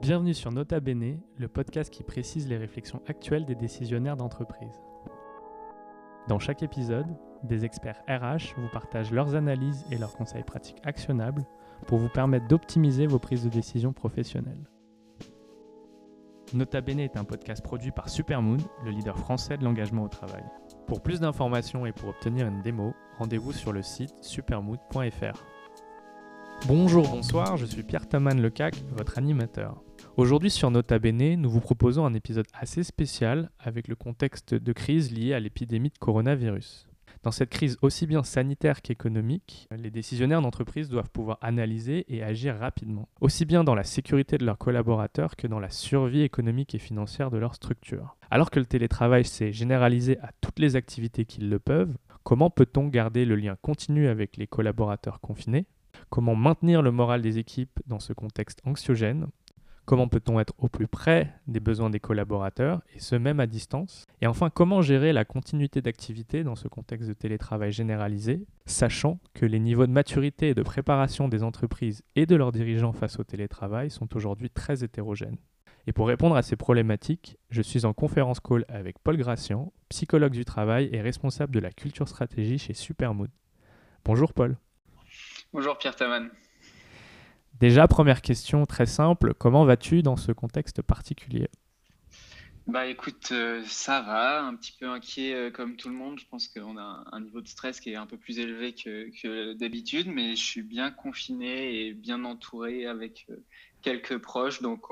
Bienvenue sur Nota Bene, le podcast qui précise les réflexions actuelles des décisionnaires d'entreprise. Dans chaque épisode, des experts RH vous partagent leurs analyses et leurs conseils pratiques actionnables pour vous permettre d'optimiser vos prises de décision professionnelles. Nota Bene est un podcast produit par Supermoon, le leader français de l'engagement au travail. Pour plus d'informations et pour obtenir une démo, rendez-vous sur le site supermood.fr. Bonjour, bonsoir, je suis Pierre Taman Lecac, votre animateur. Aujourd'hui sur Nota Bene, nous vous proposons un épisode assez spécial avec le contexte de crise lié à l'épidémie de coronavirus. Dans cette crise aussi bien sanitaire qu'économique, les décisionnaires d'entreprise doivent pouvoir analyser et agir rapidement, aussi bien dans la sécurité de leurs collaborateurs que dans la survie économique et financière de leur structure. Alors que le télétravail s'est généralisé à toutes les activités qui le peuvent, comment peut-on garder le lien continu avec les collaborateurs confinés? Comment maintenir le moral des équipes dans ce contexte anxiogène? Comment peut-on être au plus près des besoins des collaborateurs, et ce même à distance? Et enfin, comment gérer la continuité d'activité dans ce contexte de télétravail généralisé, sachant que les niveaux de maturité et de préparation des entreprises et de leurs dirigeants face au télétravail sont aujourd'hui très hétérogènes? Et pour répondre à ces problématiques, je suis en conférence call avec Paul Gracian, psychologue du travail et responsable de la culture stratégie chez Supermood. Bonjour Paul. Bonjour Pierre Taman. Déjà, première question très simple, comment vas-tu dans ce contexte particulier? Bah écoute, euh, ça va, un petit peu inquiet euh, comme tout le monde. Je pense qu'on a un, niveau de stress qui est un peu plus élevé que, d'habitude, mais je suis bien confiné et bien entouré avec euh, quelques proches. Donc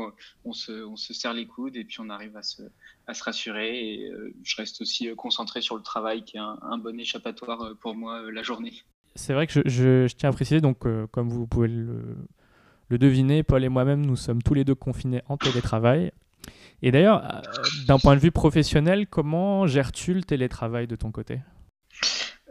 on, se, on, se, serre les coudes et puis on arrive à se, à se rassurer. Et je reste aussi concentré sur le travail qui est un, bon échappatoire pour moi la journée. C'est vrai que je, je, tiens à préciser, donc comme vous pouvez le le deviner, Paul et moi-même, nous sommes tous les deux confinés en télétravail. Et d'ailleurs, euh, d'un point de vue professionnel, comment gères-tu le télétravail de ton côté?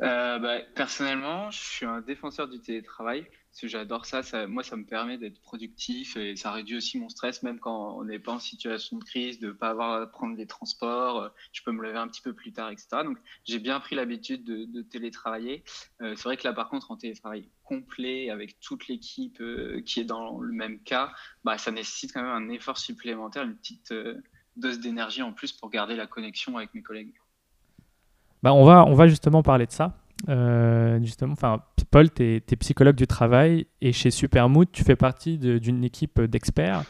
Euh, bah, Personnellement, je suis un défenseur du télétravail j'adore ça, Moi, ça me permet d'être productif et ça réduit aussi mon stress, même quand on n'est pas en situation de crise, de ne pas avoir à prendre les transports. Je peux me lever un petit peu plus tard, etc. Donc, j'ai bien pris l'habitude de, télétravailler. Euh, c'est vrai que là, par contre, en télétravail complet, avec toute l'équipe euh, qui est dans le même cas, bah, ça nécessite quand même un effort supplémentaire, une petite euh, dose d'énergie en plus pour garder la connexion avec mes collègues. Bah, on, va, on va justement parler de ça. justement, enfin, Paul, tu es, psychologue du travail et chez Supermood, tu fais partie d'une équipe d'experts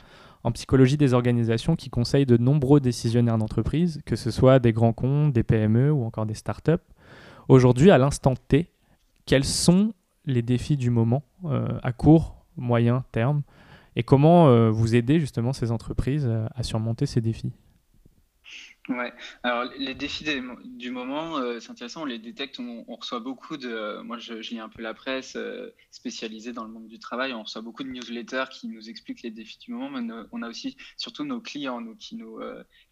en psychologie des organisations qui conseillent de nombreux décisionnaires d'entreprise, que ce soit des grands comptes, des PME ou encore des startups. Aujourd'hui, à l'instant T, quels sont les défis du moment euh, à court, moyen terme? Et comment euh, vous aider justement ces entreprises à surmonter ces défis? Ouais, alors les défis du moment, euh, c'est intéressant, on les détecte, on, reçoit beaucoup de, euh, moi je, lis un peu la presse euh, spécialisée dans le monde du travail, on reçoit beaucoup de newsletters qui nous expliquent les défis du moment, mais on a aussi surtout nos clients qui, nous,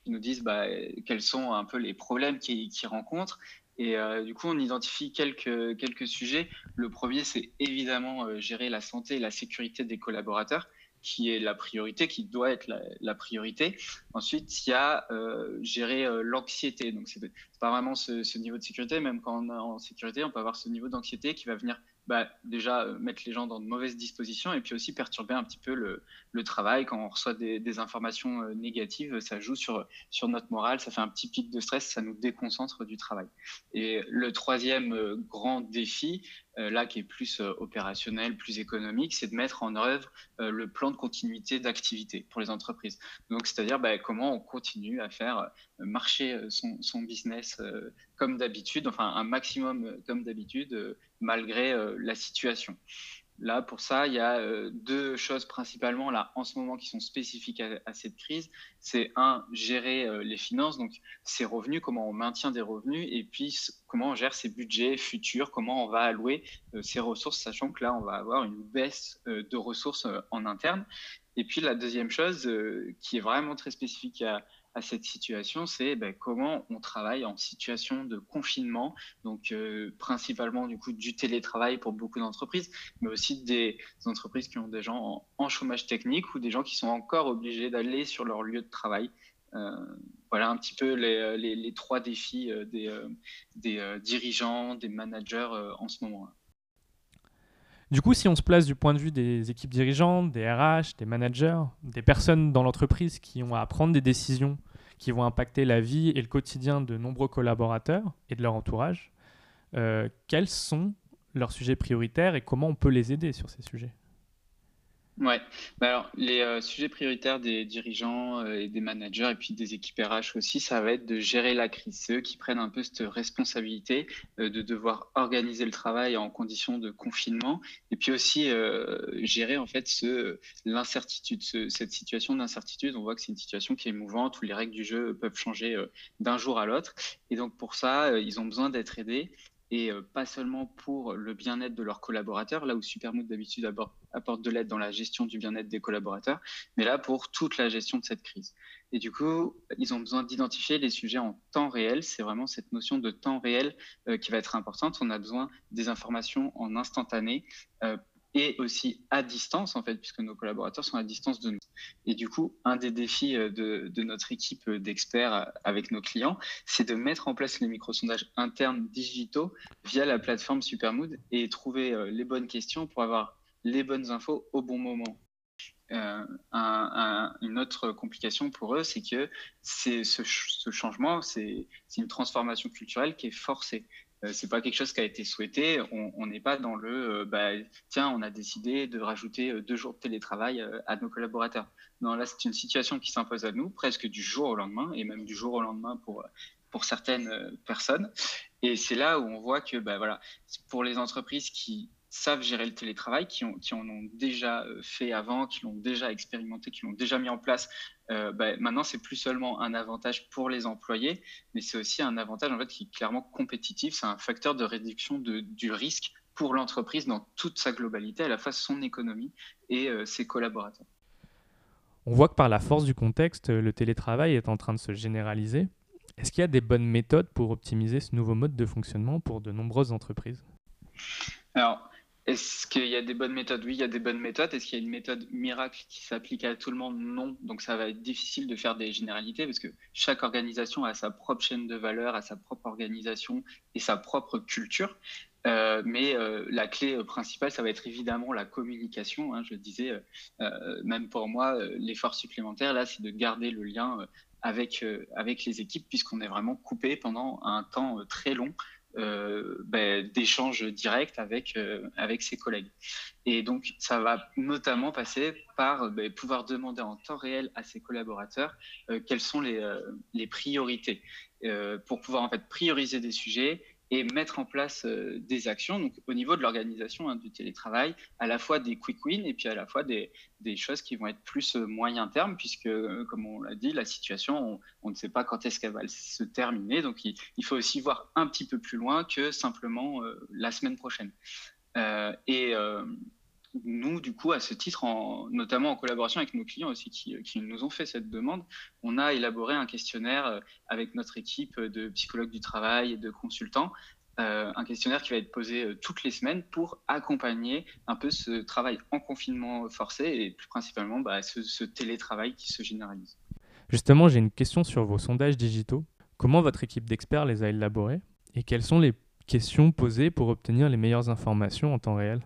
qui nous disent bah, quels sont un peu les problèmes qu'ils rencontrent. Et du coup, on identifie quelques, quelques sujets. Le premier, c'est évidemment gérer la santé et la sécurité des collaborateurs qui est la priorité, qui doit être la, priorité. Ensuite, il y a euh, gérer euh, l'anxiété. Donc, c'est pas vraiment ce, ce, niveau de sécurité. Même quand on est en sécurité, on peut avoir ce niveau d'anxiété qui va venir bah, déjà euh, mettre les gens dans de mauvaises dispositions et puis aussi perturber un petit peu le, le travail. Quand on reçoit des, informations euh, négatives, ça joue sur, sur notre morale, ça fait un petit pic de stress, ça nous déconcentre du travail. Et le troisième euh, grand défi, là qui est plus opérationnel, plus économique, c'est de mettre en œuvre le plan de continuité d'activité pour les entreprises. Donc, c'est-à-dire bah, comment on continue à faire marcher son, son business comme d'habitude, enfin un maximum comme d'habitude, malgré la situation. Là, pour ça, il y a euh, deux choses principalement là en ce moment qui sont spécifiques à, cette crise. C'est un, gérer euh, les finances, donc ses revenus, comment on maintient des revenus, et puis comment on gère ses budgets futurs, comment on va allouer ses euh, ressources, sachant que là, on va avoir une baisse de ressources en interne. Et puis la deuxième chose qui est vraiment très spécifique à, à cette situation, c'est ben, comment on travaille en situation de confinement, donc euh, principalement du coup du télétravail pour beaucoup d'entreprises, mais aussi des entreprises qui ont des gens en, chômage technique ou des gens qui sont encore obligés d'aller sur leur lieu de travail. Euh, voilà un petit peu les, trois défis euh, des, des dirigeants, des managers en ce moment. Du coup, si on se place du point de vue des équipes dirigeantes, des RH, des managers, des personnes dans l'entreprise qui ont à prendre des décisions qui vont impacter la vie et le quotidien de nombreux collaborateurs et de leur entourage, euh, quels sont leurs sujets prioritaires et comment on peut les aider sur ces sujets? Ouais, bah alors les euh, sujets prioritaires des dirigeants euh, et des managers et puis des équipes RH aussi, ça va être de gérer la crise. C'est eux qui prennent un peu cette responsabilité euh, de devoir organiser le travail en conditions de confinement et puis aussi gérer en fait ce l'incertitude, cette situation d'incertitude. On voit que c'est une situation qui est mouvante où les règles du jeu peuvent changer d'un jour à l'autre et donc pour ça, ils ont besoin d'être aidés et euh, pas seulement pour le bien-être de leurs collaborateurs, là où Supermood d'habitude apporte de l'aide dans la gestion du bien-être des collaborateurs, mais là pour toute la gestion de cette crise. Et du coup, ils ont besoin d'identifier les sujets en temps réel. C'est vraiment cette notion de temps réel euh, qui va être importante. On a besoin des informations en instantané euh, et aussi à distance, en fait, puisque nos collaborateurs sont à distance de nous. Et du coup, un des défis euh, de, notre équipe d'experts euh, avec nos clients, c'est de mettre en place les micro-sondages internes digitaux via la plateforme Supermood et trouver euh, les bonnes questions pour avoir les bonnes infos au bon moment. Euh, un, une autre complication pour eux, c'est que ce, ce, changement, c'est une transformation culturelle qui est forcée. Euh, c'est pas quelque chose qui a été souhaité. On n'est pas dans le euh, bah, tiens, on a décidé de rajouter euh, deux jours de télétravail à nos collaborateurs. Non, là, c'est une situation qui s'impose à nous presque du jour au lendemain et même du jour au lendemain pour, pour certaines personnes. Et c'est là où on voit que bah, voilà, pour les entreprises qui savent gérer le télétravail, qui, ont, qui en ont déjà euh, fait avant, qui l'ont déjà expérimenté, qui l'ont déjà mis en place. Euh, bah, maintenant, c'est plus seulement un avantage pour les employés, mais c'est aussi un avantage en fait qui est clairement compétitif. C'est un facteur de réduction de, du risque pour l'entreprise dans toute sa globalité, à la fois son économie et euh, ses collaborateurs. On voit que par la force du contexte, le télétravail est en train de se généraliser. Est-ce qu'il y a des bonnes méthodes pour optimiser ce nouveau mode de fonctionnement pour de nombreuses entreprises? Alors, est-ce qu'il y a des bonnes méthodes? Oui, il y a des bonnes méthodes. Est-ce qu'il y a une méthode miracle qui s'applique à tout le monde? Non. Donc ça va être difficile de faire des généralités parce que chaque organisation a sa propre chaîne de valeur, a sa propre organisation et sa propre culture. Euh, mais euh, la clé euh, principale, ça va être évidemment la communication. Hein, je le disais, même pour moi, l'effort supplémentaire, là, c'est de garder le lien avec, avec les équipes puisqu'on est vraiment coupé pendant un temps très long ben, d'échanges directs avec, euh, avec ses collègues. Et donc, ça va notamment passer par ben, pouvoir demander en temps réel à ses collaborateurs euh, quelles sont les, les priorités pour pouvoir en fait prioriser des sujets et mettre en place euh, des actions au niveau de l'organisation hein, du télétravail, à la fois des quick wins et puis à la fois des, des choses qui vont être plus euh, moyen terme, puisque, euh, comme on l'a dit, la situation, on, ne sait pas quand est-ce qu'elle va se terminer. Donc, il, il, faut aussi voir un petit peu plus loin que simplement la semaine prochaine. et nous, du coup, à ce titre, en, notamment en collaboration avec nos clients aussi qui, nous ont fait cette demande, on a élaboré un questionnaire euh, avec notre équipe de psychologues du travail et de consultants, euh, un questionnaire qui va être posé euh, toutes les semaines pour accompagner un peu ce travail en confinement forcé et plus principalement bah, ce télétravail qui se généralise. Justement, j'ai une question sur vos sondages digitaux. Comment votre équipe d'experts les a élaborés et quelles sont les questions posées pour obtenir les meilleures informations en temps réel?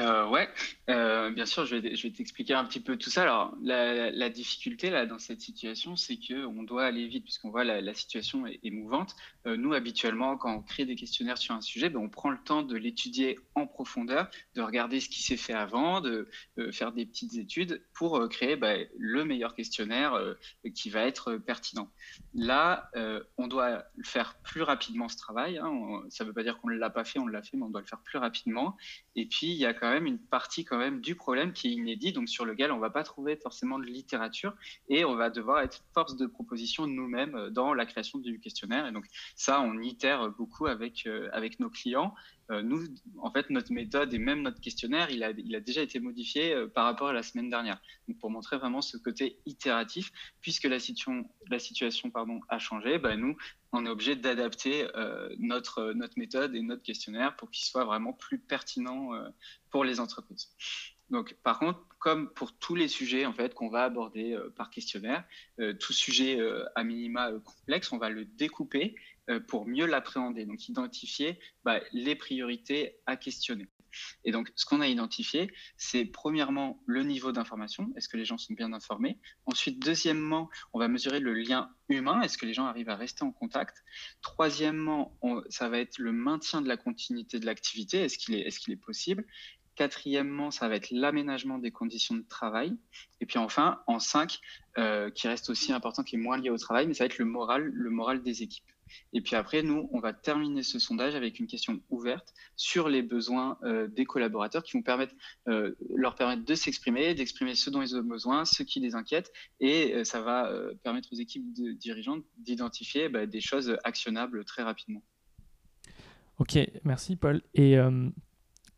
Euh, ouais, euh, bien sûr, je vais, t'expliquer un petit peu tout ça. Alors, la, difficulté là dans cette situation, c'est que on doit aller vite puisqu'on voit la, situation est. Euh, nous, habituellement, quand on crée des questionnaires sur un sujet, ben, on prend le temps de l'étudier en profondeur, de regarder ce qui s'est fait avant, de faire des petites études pour euh, créer ben, le meilleur questionnaire euh, qui va être pertinent. Là, on doit faire plus rapidement ce travail. Hein. ça ne veut pas dire qu'on ne l'a pas fait, on l'a fait, mais on doit le faire plus rapidement. Et puis, il y a quand même une partie quand même du problème qui est inédit, donc sur lequel on va pas trouver forcément de littérature et on va devoir être force de proposition nous-mêmes euh, dans la création du questionnaire. Et donc ça, on itère beaucoup avec, euh, avec nos clients. Euh, nous, en fait, notre méthode et même notre questionnaire, il a, il a déjà été modifié par rapport à la semaine dernière. Donc, pour montrer vraiment ce côté itératif, puisque la situation, la situation pardon, a changé, bah, nous, on est obligé d'adapter notre, notre méthode et notre questionnaire pour qu'il soit vraiment plus pertinent pour les entreprises. Donc, par contre, comme pour tous les sujets en fait qu'on va aborder euh, par questionnaire, euh, tout sujet euh, à minima complexe, on va le découper pour mieux l'appréhender. Donc, identifier bah, les priorités à questionner. Et donc, ce qu'on a identifié, c'est premièrement le niveau d'information. Est-ce que les gens sont bien informés? Ensuite, deuxièmement, on va mesurer le lien humain. Est-ce que les gens arrivent à rester en contact? Troisièmement, ça va être le maintien de la continuité de l'activité. Est-ce qu'il est, possible? Quatrièmement, ça va être l'aménagement des conditions de travail. Et puis enfin, en cinq, euh, qui reste aussi important, qui est moins lié au travail, mais ça va être le moral, le moral des équipes. Et puis après, nous, on va terminer ce sondage avec une question ouverte sur les besoins euh, des collaborateurs qui vont permettre, euh, leur permettre de s'exprimer, d'exprimer ce dont ils ont besoin, ce qui les inquiète, et ça va permettre aux équipes de, dirigeantes d'identifier bah, des choses actionnables très rapidement. Ok, merci Paul. Et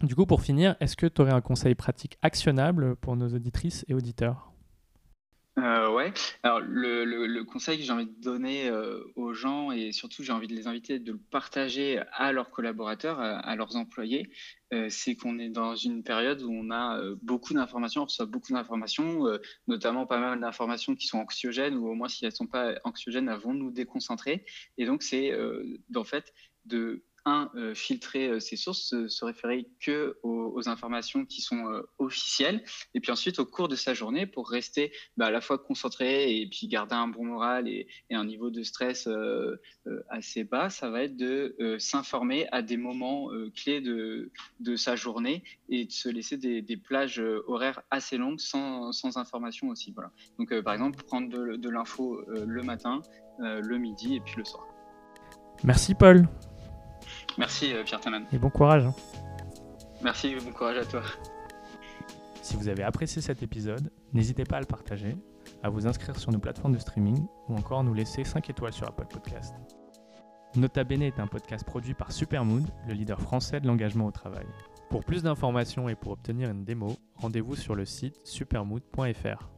du coup, pour finir, est-ce que tu aurais un conseil pratique actionnable pour nos auditrices et auditeurs? Euh, ouais. Alors le, conseil que j'ai envie de donner euh, aux gens et surtout j'ai envie de les inviter de le partager à leurs collaborateurs, à, leurs employés, euh, c'est qu'on est dans une période où on a euh, beaucoup d'informations, on reçoit beaucoup d'informations, notamment pas mal d'informations qui sont anxiogènes ou au moins si elles ne sont pas anxiogènes, elles vont nous déconcentrer. Et donc c'est en fait de euh, filtrer euh, ces sources, se, référer que aux, informations qui sont euh, officielles, et puis ensuite au cours de sa journée pour rester bah, à la fois concentré et puis garder un bon moral et, un niveau de stress assez bas, ça va être de s'informer à des moments clés de, sa journée et de se laisser des, plages horaires assez longues sans, sans information aussi. Voilà. Donc par exemple prendre de l'info le matin, le midi et puis le soir. Merci Paul. Merci euh, Pierre Taman. Et bon courage. Hein. Merci, bon courage à toi. Si vous avez apprécié cet épisode, n'hésitez pas à le partager, à vous inscrire sur nos plateformes de streaming ou encore nous laisser 5 étoiles sur Apple Podcast. Nota Bene est un podcast produit par Supermood, le leader français de l'engagement au travail. Pour plus d'informations et pour obtenir une démo, rendez-vous sur le site supermood.fr.